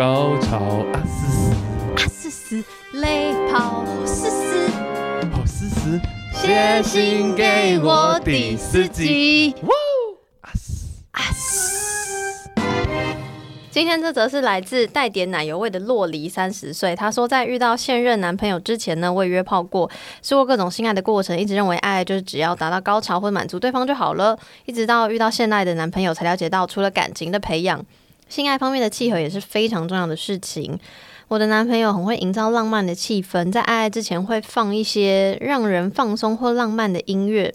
高潮啊嘶嘶，啊嘶嘶，泪跑嘶嘶，好嘶嘶，写信给我第四集。哇啊嘶，啊嘶。今天这则是来自带点奶油味的洛黎，三十岁。她说，在遇到现任男朋友之前呢，我也约炮过，试过各种性爱的过程，一直认为爱就是只要达到高潮或满足对方就好了。一直到遇到现在的男朋友，才了解到，除了感情的培养，性爱方面的契合也是非常重要的事情。我的男朋友很会营造浪漫的气氛，在爱爱之前会放一些让人放松或浪漫的音乐，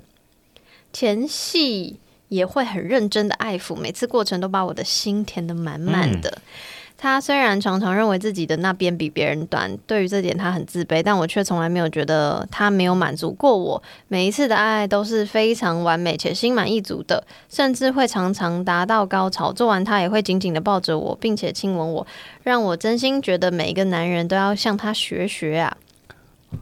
前戏也会很认真的爱抚，每次过程都把我的心填得满满的。他虽然常常认为自己的那边比别人短，对于这点他很自卑，但我却从来没有觉得他没有满足过我。每一次的爱都是非常完美且心满意足的，甚至会常常达到高潮。做完他也会紧紧的抱着我，并且亲吻我，让我真心觉得每一个男人都要向他学学啊。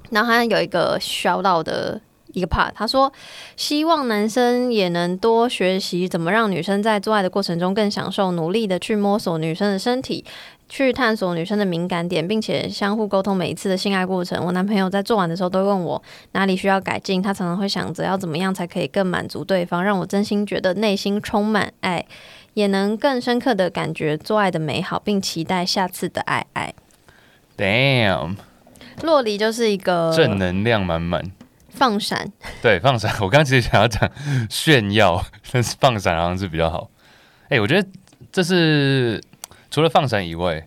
然后他有一个小佬的一个 part，他说希望男生也能多学习怎么让女生在做爱的过程中更享受，努力的去摸索女生的身体，去探索女生的敏感点，并且相互沟通每一次的性爱过程。我男朋友在做完的时候都问我哪里需要改进，他常常会想着要怎么样才可以更满足对方，让我真心觉得内心充满爱，也能更深刻的感觉做爱的美好，并期待下次的爱爱。，damn，洛黎就是一个正能量满满。放闪，对，放闪，我刚刚其实想要讲炫耀，但是放闪好像是比较好。哎、我觉得这是除了放闪以外，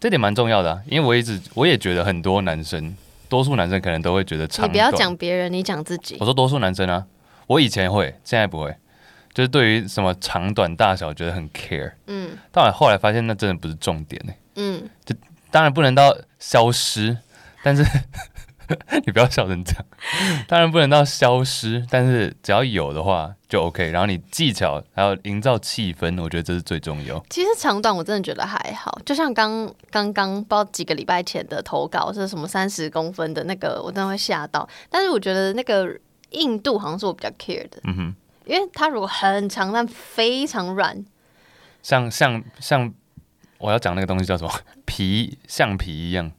这点蛮重要的、啊，因为我一直我也觉得很多男生，多数男生可能都会觉得长你不要讲别人，你讲自己。我。说多数男生啊，我以前会，现在不会，就是对于什么长短大小觉得很 care，嗯。但我后来发现那真的不是重点呢、嗯，就当然不能到消失，但是 你不要笑成这样。当然不能到消失，但是只要有的话就 OK。然后你技巧还有营造气氛，我觉得这是最重要。其实长短我真的觉得还好，就像刚刚刚不知道几个礼拜前的投稿是什么三十公分的那个，我真的会吓到。但是我觉得那个硬度好像是我比较 care 的，嗯哼，因为它如果很长但非常软，像像像我要讲那个东西叫什么皮，橡皮一样，就是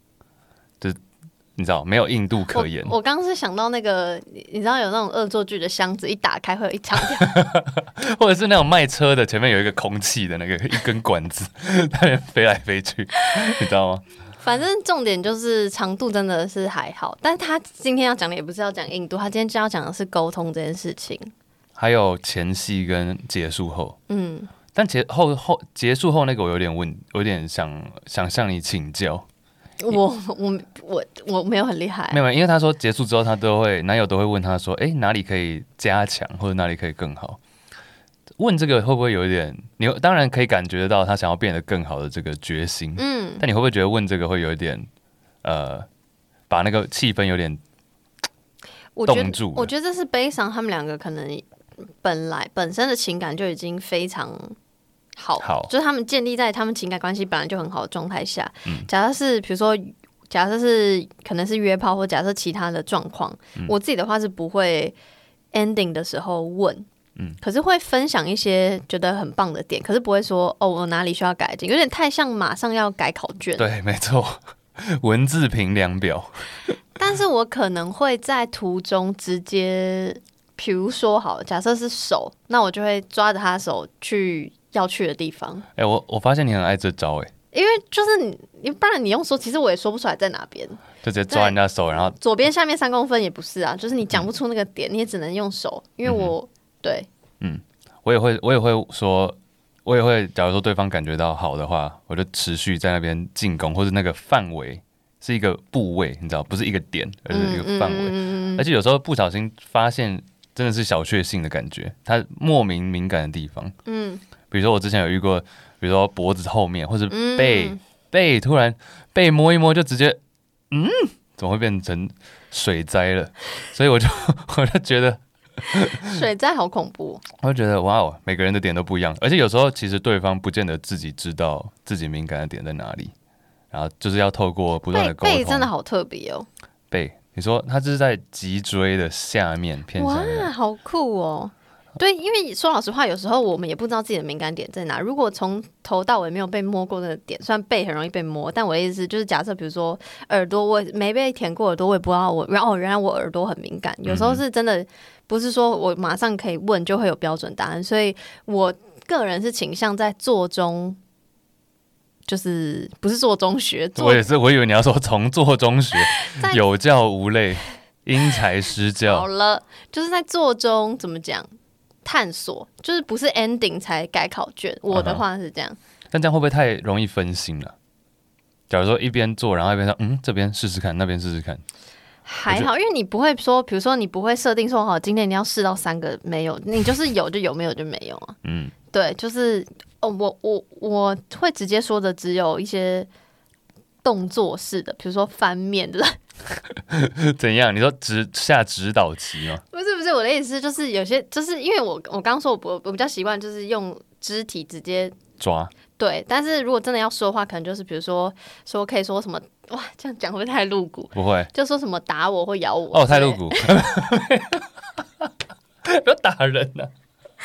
你知道没有硬度可言。我我刚刚是想到那个，你你知道有那种恶作剧的箱子，一打开会有一长条，或者是那种卖车的，前面有一个空气的那个一根管子，在那边飞来飞去，你知道吗？反正重点就是长度真的是还好。但是他今天要讲的也不是要讲硬度，他今天就要讲的是沟通这件事情。还有前戏跟结束后，嗯，但结后后结束后那个我有点问，有点想想向你请教，我我我我没有很厉害没，有，因为他说结束之后他都会男友都会问他说，哎、哪里可以加强或者哪里可以更好？问这个会不会有一点？你当然可以感觉得到他想要变得更好的这个决心，嗯，但你会不会觉得问这个会有一点呃，把那个气氛有点我冻住了我觉得这是悲伤，他们两个可能本来本身的情感就已经非常好，好就是他们建立在他们情感关系本来就很好的状态下。嗯假设是比如说，假设是可能是约炮，或假设其他的状况，嗯我自己的话是不会 ending 的时候问。嗯可是会分享一些觉得很棒的点，可是不会说哦，我哪里需要改进，有点太像马上要改考卷。对，没错，文字评量表，但是我可能会在途中直接，比如说好，假设是手，那我就会抓着他的手去要去的地方，哎、我我发现你很爱这招、哎，因为就是你，你不然你用说，其实我也说不出来在哪边，就直接抓人家手，然后左边下面三公分也不是啊，就是你讲不出那个点，你也只能用手，因为我、对，嗯。我也会，我也会说，我也会，假如说对方感觉到好的话，我就持续在那边进攻，或者那个范围是一个部位，你知道，不是一个点，而是一个范围。嗯而且有时候不小心发现，真的是小确幸的感觉，他莫名敏感的地方。嗯比如说我之前有遇过，比如说脖子后面或者嗯背、背，突然背摸一摸就直接，嗯，怎么会变成水灾了？所以我就 我就觉得。水灾好恐怖，我就觉得哇哦，每个人的点都不一样，而且有时候其实对方不见得自己知道自己敏感的点在哪里，然后就是要透过不断的沟通。背真的好特别哦，背，你说他这是在脊椎的下面偏下面，哇，好酷哦，对，因为说老实话，有时候我们也不知道自己的敏感点在哪。如果从头到尾没有被摸过那个点，虽然背很容易被摸，但我的意思就是，假设比如说耳朵，我没被舔过耳朵，我也不知道我，然后原来我耳朵很敏感。有时候是真的，不是说我马上可以问就会有标准答案。所以我个人是倾向在做中，就是不是做中学，我也是，我以为你要说从做中学，有教无类，因材施教好。了，就是在做中怎么讲探索，就是不是 ending 才改考卷。我的话是这样。但这样会不会太容易分心了？假如说一边做，然后一边说，嗯，这边试试看，那边试试看，还好，因为你不会说，比如说你不会设定说，好，今天你要试到三个没有，你就是有就有，没有就没有啊。嗯，对，就是哦，我我我会直接说的只有一些动作式的，比如说翻面的，怎样？你说指下指导棋吗？不是不是，我的意思就是有些就是因为我我刚刚说我不我比较习惯就是用肢体直接抓，对，但是如果真的要说的话，可能就是比如说说可以说什么哇，这样讲会不会太露骨？不会就说什么打我或咬我哦，太露骨，不要打人呐、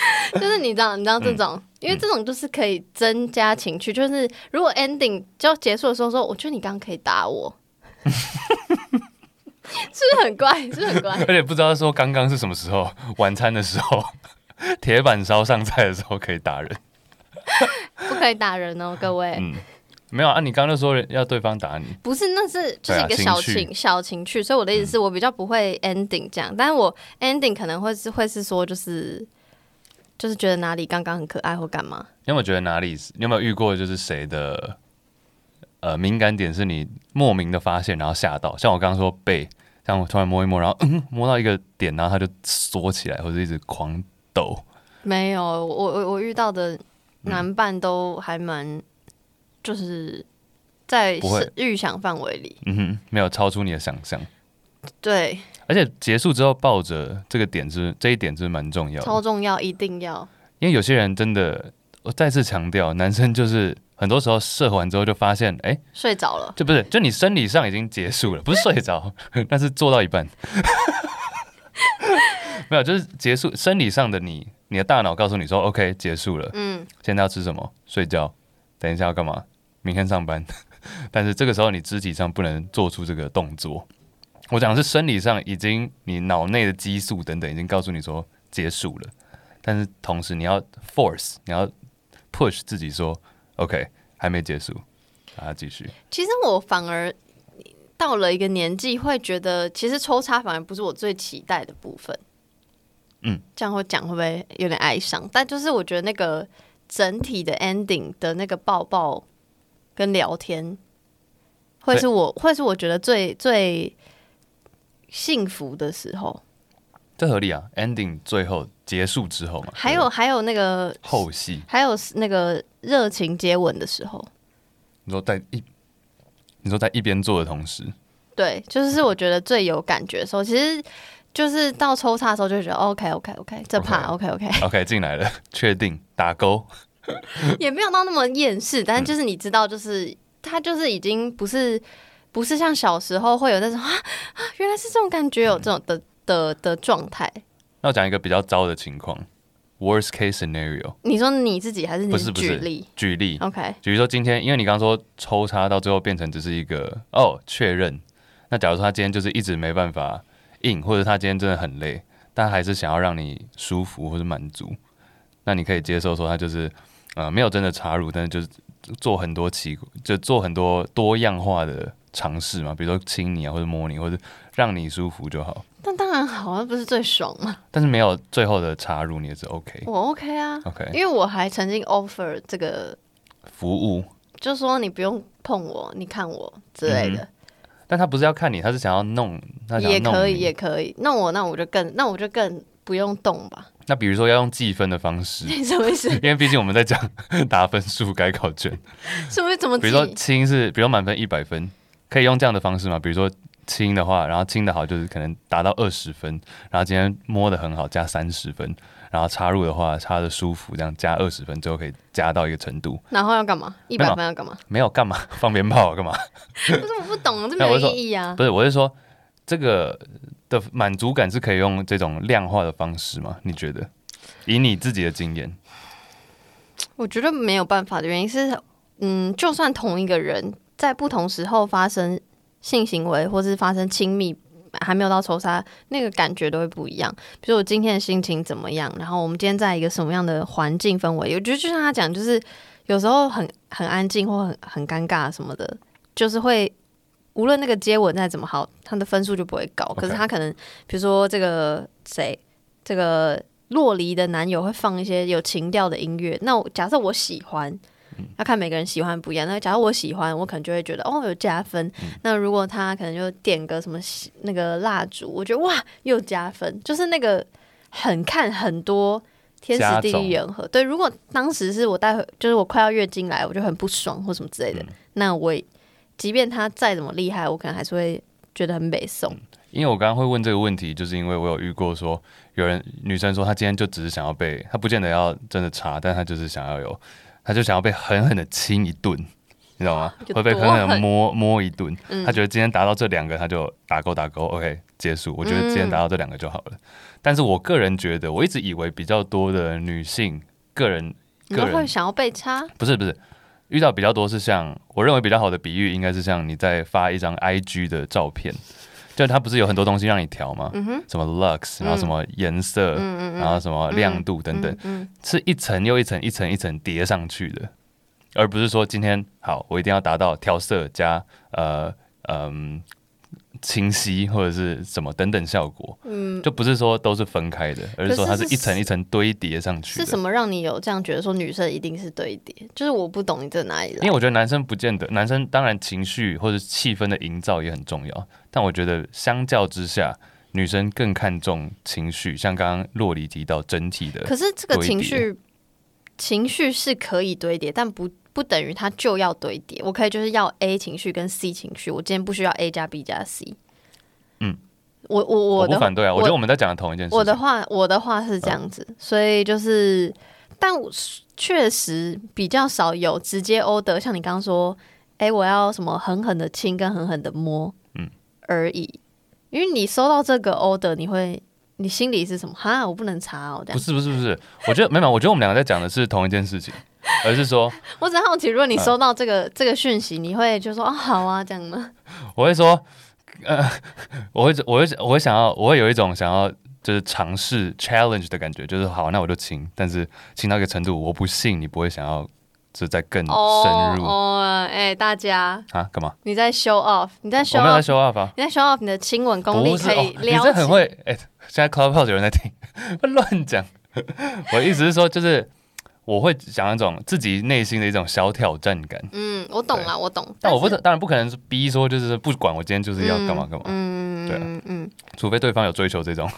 就是你知道，你知道这种，因为这种就是可以增加情趣。就是如果 ending 就结束的时候说，我觉得你刚刚可以打我，是不是很怪？是不是很怪？而且不知道说刚刚是什么时候，晚餐的时候，铁板烧上菜的时候可以打人。不可以打人哦，各位。嗯，没有啊，你刚刚就说要对方打你，不是，那是就是一个小情小情趣，所以我的意思是我比较不会 ending 这样，但是我 ending 可能会是会是说就是就是觉得哪里刚刚很可爱或干嘛。你有没有觉得哪里？你有没有遇过就是谁的呃敏感点是你莫名的发现，然后吓到？像我刚刚说背，像我突然摸一摸，然后嗯摸到一个点，然后它就缩起来，或者一直狂抖。没有，我我我遇到嗯的男伴都还蛮，就是在不会是预想范围里。嗯哼，没有超出你的想象。对，而且结束之后抱着这个点是这一点是蛮重要的，超重要，一定要。因为有些人真的，我再次强调，男生就是很多时候射完之后就发现，哎、睡着了，就不是，就你生理上已经结束了，不是睡着，但是做到一半。没有，就是结束生理上的你，你的大脑告诉你说，OK，结束了，嗯，现在要吃什么？睡觉。等一下要干嘛？明天上班。但是这个时候你肢体上不能做出这个动作。我讲的是生理上已经你脑内的激素等等已经告诉你说结束了，但是同时你要 force，你要 push 自己说，OK，还没结束，让它继续。其实我反而到了一个年纪，会觉得其实抽插反而不是我最期待的部分。嗯，这样会讲会不会有点哀伤？但就是我觉得那个整体的 ending 的那个抱抱跟聊天，会是我会是我觉得最最幸福的时候。这合理啊，ending 最后结束之后嘛，还有还有那个后戏，还有那个热情接吻的时候，你说在一，你说在一边做的同时，对，就是我觉得最有感觉的时候，其实就是到抽插的时候就觉得 OK OK OK，这怕 OK OK，OK 进来了，确定打勾，也没有到那么厌世，但是就是你知道，就是他就是已经不是不是像小时候会有那种啊 啊，原来是这种感觉，有这种的的的状态。那我讲一个比较糟的情况，worst case scenario，你说你自己还是你不是不是举例？举例，？OK，比如说今天，因为你刚刚说抽插到最后变成只是一个哦确认，那假如说他今天就是一直没办法硬，或者他今天真的很累，但还是想要让你舒服或者满足，那你可以接受说他就是呃没有真的插入，但是就是做很多奇就做很多多样化的尝试嘛，比如说亲你啊，或者摸你，或者让你舒服就好，但当然好，那不是最爽吗？但是没有最后的插入，你也是 OK 我 OK 啊，OK。因为我还曾经 offer 这个，服务，就说你不用碰我，你看我之类的，但他不是要看你，他是想要弄，他想要弄也可以，也可以。那我那我就更那我就更不用动吧？那比如说要用计分的方式，你 什么意思？因为毕竟我们在讲 打分数改考卷，什么怎么比如说记？亲是，比如满分一百分，可以用这样的方式吗？比如说轻的话，然后轻的好就是可能达到二十分，然后今天摸的很好加三十分，然后插入的话插的舒服，这样加二十分，最后可以加到一个程度。然后要干嘛？一百分要干嘛？没有干嘛 放鞭炮啊干嘛？不是我不懂，这没有意义啊。不是，我是说这个的满足感是可以用这种量化的方式吗？你觉得？以你自己的经验，我觉得没有办法的原因是，嗯，就算同一个人在不同时候发生性行为，或是发生亲密，还没有到仇杀，那个感觉都会不一样。比如我今天的心情怎么样，然后我们今天在一个什么样的环境氛围，我觉得就像他讲，就是有时候很很安静或很很尴尬什么的，就是会无论那个接吻再怎么好，他的分数就不会高。可是他可能，比如说这个谁，这个。洛离的男友会放一些有情调的音乐，那假设我喜欢，要看每个人喜欢不一样。那假如我喜欢，我可能就会觉得哦有加分。那如果他可能就点个什么那个蜡烛，我觉得哇又加分，就是那个很看很多天时地利人和。对，如果当时是我待会就是我快要月经来，我就很不爽或什么之类的，那我即便他再怎么厉害，我可能还是会觉得很美送。因为我刚刚会问这个问题，就是因为我有遇过说，有人女生说她今天就只是想要被，她不见得要真的查，但她就是想要有，她就想要被狠狠的亲一顿，你知道吗？会被狠狠的摸摸一顿。他觉得今天达到这两个，他就打勾打勾，OK 结束。我觉得今天达到这两个就好了。但是我个人觉得，我一直以为比较多的女性个人，个人会想要被插，不是不是，遇到比较多是像我认为比较好的比喻，应该是像你在发一张 IG 的照片。就它不是有很多东西让你调吗？什么 lux，然后什么颜色，然后什么亮度等等，是一层又一层、一层一层叠上去的，而不是说今天好，我一定要达到调色加呃嗯。清晰或者是什么等等效果，嗯，就不是说都是分开的，而是说它是一层一层堆叠上去。是什么让你有这样觉得说女生一定是堆叠？就是我不懂你在哪里因为我觉得男生不见得，男生当然情绪或者气氛的营造也很重要，但我觉得相较之下，女生更看重情绪。像刚刚洛里提到整体的，可是这个情绪情绪是可以堆叠，但不。不等于它就要堆叠，我可以就是要 A 情绪跟 C 情绪，我今天不需要 A 加 B 加 C。嗯，我我我不反对啊，我觉得我们在讲的同一件事。我的话，我的话是这样子，所以就是，但确实比较少有直接 order，像你刚刚说，哎，我要什么狠狠的亲跟狠狠的摸，嗯，而已。因为你收到这个 order，你会。你心里是什么？哈，我不能查哦。不是不是不是，我觉得没有，我觉得我们两个在讲的是同一件事情，而是说，我只好奇，如果你收到这个这个讯息，你会就说哦好啊这样吗？我会说，呃，我会我会我会想要，我会有一种想要就是尝试 challenge 的感觉，就是好，那我就亲，但是亲到一个程度，我不信你不会想要。是在更深入哦，哎，大家啊，干嘛？你在 show off？你在 show？我没有在 show off 啊！你在 show off 你的亲吻功力可以？你很会哎！现在 clubhouse 有人在听，乱讲。我意思是说，就是我会想那种自己内心的一种小挑战感。嗯，我懂了，我懂。但我不当然不可能是逼说，就是不管我今天就是要干嘛干嘛。嗯，对啊，嗯，除非对方有追求这种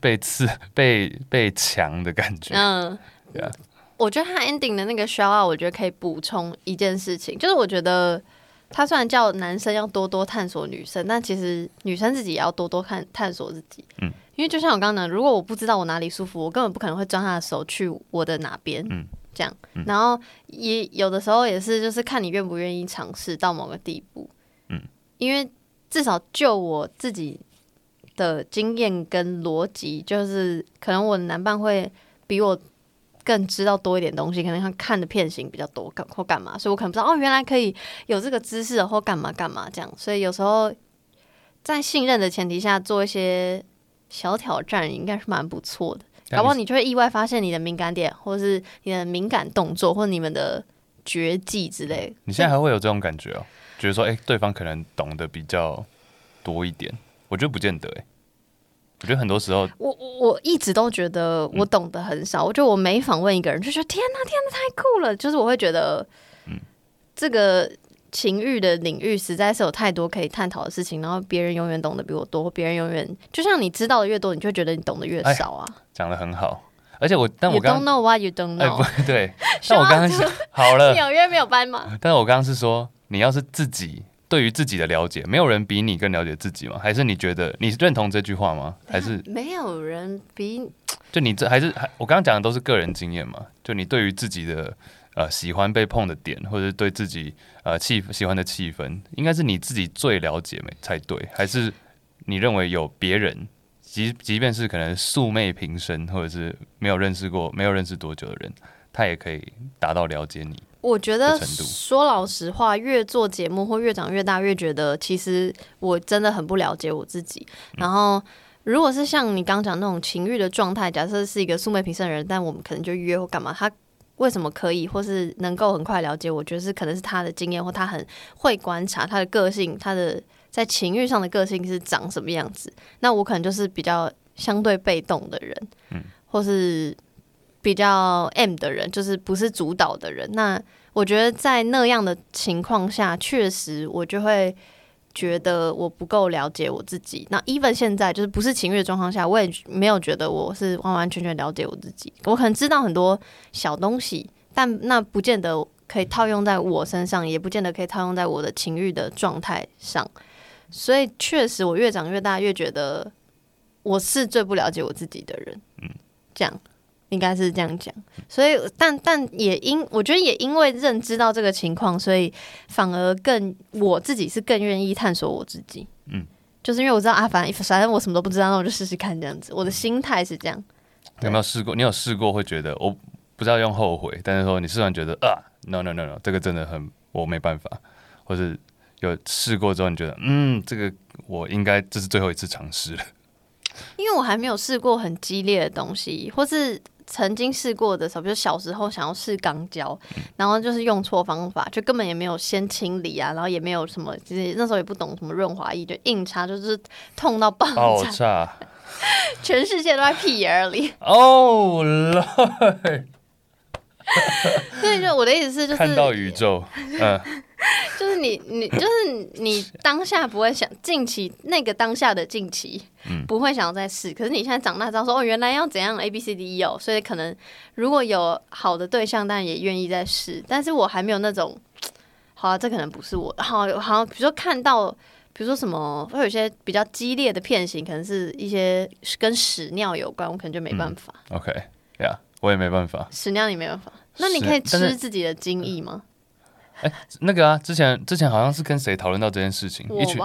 被刺、被被强的感觉。嗯，对啊。我觉得他 ending 的那个 show out，我觉得可以补充一件事情，就是我觉得他虽然叫男生要多多探索女生，但其实女生自己也要多多看探索自己。嗯，因为就像我刚刚讲，如果我不知道我哪里舒服，我根本不可能会抓他的手去我的哪边。嗯，这样，然后也有的时候也是，就是看你愿不愿意尝试到某个地步。嗯，因为至少就我自己的经验跟逻辑，就是可能我的男伴会比我。更知道多一点东西，可能他看的片型比较多，干或干嘛，所以我可能不知道哦，原来可以有这个姿势或干嘛干嘛这样，所以有时候在信任的前提下做一些小挑战，应该是蛮不错的。搞不好你就会意外发现你的敏感点，或是你的敏感动作，或你们的绝技之类。你现在还会有这种感觉哦？觉得说，哎，对方可能懂得比较多一点，我觉得不见得哎。我觉得很多时候，我我一直都觉得我懂得很少。我觉得我每访问一个人，就觉得天哪，天哪，太酷了！就是我会觉得，嗯，这个情欲的领域实在是有太多可以探讨的事情。然后别人永远懂得比我多，别人永远就像你知道的越多，你就觉得你懂得越少啊。讲的很好，而且我但我刚 don't know what you don't know，不对。但我刚刚好了，纽约没有斑马。但是我刚刚是说，你要是自己。对于自己的了解，没有人比你更了解自己吗？还是你觉得你认同这句话吗？还是没有人比？就你这还是还我刚刚讲的都是个人经验嘛？就你对于自己的呃喜欢被碰的点，或者对自己呃气喜欢的气氛，应该是你自己最了解没才对？还是你认为有别人即即便是可能素昧平生，或者是没有认识过、没有认识多久的人，他也可以达到了解你。我觉得说老实话，越做节目或越长越大，越觉得其实我真的很不了解我自己。然后，如果是像你刚刚讲那种情欲的状态，假设是一个素昧平生的人，但我们可能就约或干嘛，他为什么可以或是能够很快了解？我觉得是可能是他的经验或他很会观察他的个性，他的在情欲上的个性是长什么样子。那我可能就是比较相对被动的人，嗯或是比较 M 的人，就是不是主导的人。那我觉得在那样的情况下，确实我就会觉得我不够了解我自己。那 even 现在就是不是情欲的状况下，我也没有觉得我是完完全全了解我自己。我可能知道很多小东西，但那不见得可以套用在我身上，也不见得可以套用在我的情欲的状态上。所以确实，我越长越大，越觉得我是最不了解我自己的人。嗯，这样应该是这样讲。所以，但但也因我觉得也因为认知到这个情况，所以反而更我自己是更愿意探索我自己。嗯，就是因为我知道啊，反正反正我什么都不知道，那我就试试看这样子。我的心态是这样。有没有试过？你有试过会觉得我不知道用后悔，但是说你试完觉得啊，no no no no，这个真的很我没办法，或是有试过之后你觉得嗯，这个我应该这是最后一次尝试了。因为我还没有试过很激烈的东西，或是曾经试过的时候，比如小时候想要试钢胶，然后就是用错方法，就根本也没有先清理啊，然后也没有什么，其实那时候也不懂什么润滑液，就硬插，就是痛到爆炸，爆炸。全世界都在屁眼儿里。哦 Lord，所以就我的意思是，就是看到宇宙，嗯，就是你你就是你当下不会想近期那个当下的近期，嗯不会想要再试。可是你现在长大之后说哦，原来要怎样 A B C D E 哦，所以可能如果有好的对象，当然也愿意再试。但是我还没有那种，好啊，这可能不是我，好好像比如说看到，比如说什么会有一些比较激烈的片型，可能是一些跟屎尿有关，我可能就没办法。OK，呀、我也没办法。屎尿你没办法，那你可以吃自己的精液吗？那个啊，之前之前好像是跟谁讨论到这件事情，一群，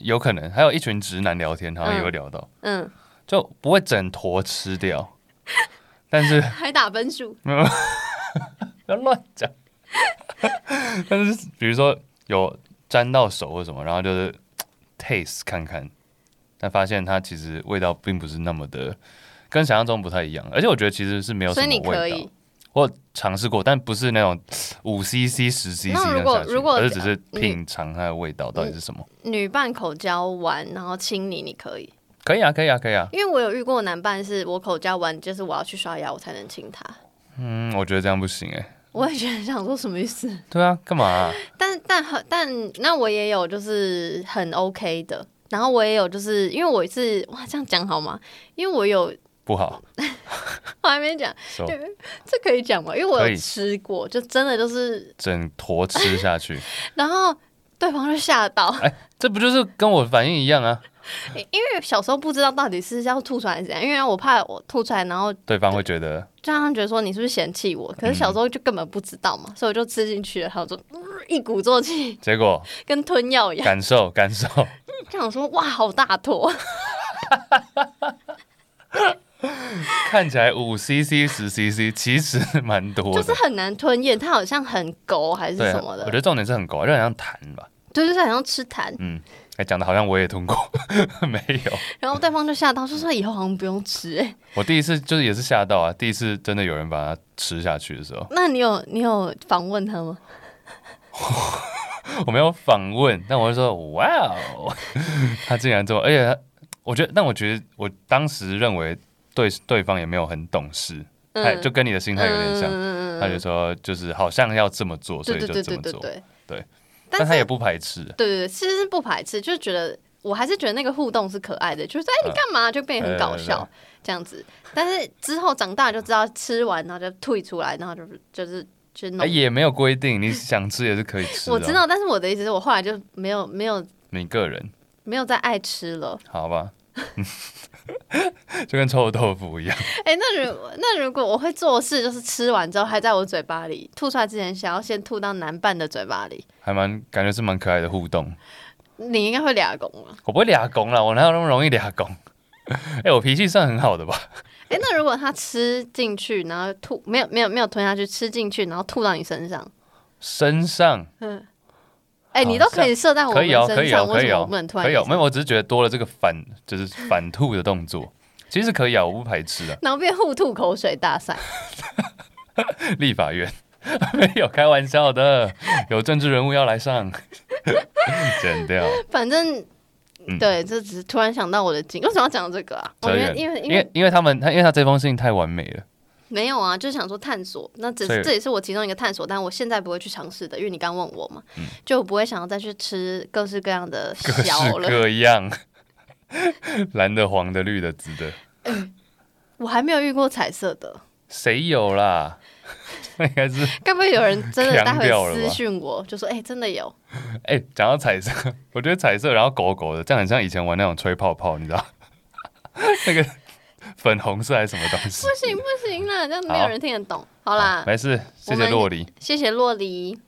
有可能还有一群直男聊天，好像也会聊到，嗯，就不会整坨吃掉，但是还打分数。不要乱讲。但是比如说有沾到手或什么，然后就是 taste 看看，但发现它其实味道并不是那么的跟想象中不太一样，而且我觉得其实是没有什么味道你可以。，我尝试过，但不是那种五 CC、十 CC 那如果如果而是只是品尝它的味道到底是什么。女伴口交完，然后亲你，你可以。可以啊，可以啊，可以啊。因为我有遇过男伴，是我口交完，就是我要去刷牙，我才能亲他。嗯，我觉得这样不行哎、我也觉得想说什么意思，对啊，干嘛啊、但但很但那我也有就是很 OK 的，然后我也有就是因为我是哇这样讲好吗？因为我有不好。我还没讲，So, 这可以讲吗？因为我有吃过，就真的就是，整坨吃下去，然后对方就吓到，哎这不就是跟我反应一样啊？因为小时候不知道到底是要吐出来怎样，因为我怕我吐出来，然后对方会觉得。就让他觉得说你是不是嫌弃我？可是小时候就根本不知道嘛，所以我就吃进去了，然后就、呃一鼓作气，结果？跟吞药一样，感受感受，就想说哇，好大坨，看起来五 CC 十 CC，其实蛮多的。就是很难吞咽，它好像很勾还是，什么的，我觉得重点是很狗，就很像痰吧。对，就是好像吃痰。嗯，哎，讲的好像我也吞过，没有。然后对方就吓到，说说以后好像不用吃、哎，我第一次就是也是吓到啊，第一次真的有人把它吃下去的时候，那你有你有访问他吗？我没有访问，但我就说哇哦，他竟然这么，而且他，我觉得，但我觉得我当时认为对对方也没有很懂事，他就跟你的心态有点像，嗯他就说就是好像要这么做，所以就这么做，对对对对对。但他也不排斥，对对对，其实是不排斥，就是觉得我还是觉得那个互动是可爱的，就是哎、你干嘛？就变得很搞笑这样子。但是之后长大就知道吃完然后就退出来，然后就是就是就也没有规定，你想吃也是可以吃，我知，道，但是我的意思是我后来就没有没有你个人。没有再爱吃了。好吧，就跟臭豆腐一样，哎、那如那如果我会做事，就是吃完之后还在我嘴巴里，吐出来之前想要先吐到男伴的嘴巴里，还蛮感觉是蛮可爱的互动。你应该会俩拱了。我不会俩拱了，我哪有那么容易俩拱？哎、我脾气算很好的吧？哎、那如果他吃进去，然后吐，没有没有没有吞下去，吃进去，然后吐到你身上，身上哎、你都可以射在我们可以哦，可以哦，身上，可以哦为什么我不能，突然可以哦。没有，我只是觉得多了这个反，就是反吐的动作，其实可以啊，我不排斥啊。然后变互吐口水大赛？立法院没有开玩笑的，有政治人物要来上，剪掉。反正。嗯对，这只是突然想到我的经，为什么要讲这个啊？因因为因为为因为他们他因为他这封信太完美了，没有啊，就是想说探索，那只是这也是我其中一个探索，但我现在不会去尝试的，因为你刚问我嘛，就不会想要再去吃各式各样的嗯各式小了。各样，蓝的、黄的、绿的、紫的，我还没有遇过彩色的，谁有啦？那 应该是 该不会有人真的待会私讯我，就说哎、真的有？哎，讲、到彩色，我觉得彩色然后狗狗的，这样很像以前玩那种吹泡泡，你知道？那个 粉红色还是什么东西？不行不行啦，这样没有人听得懂。好啦，没事，谢谢洛梨。谢谢洛黎。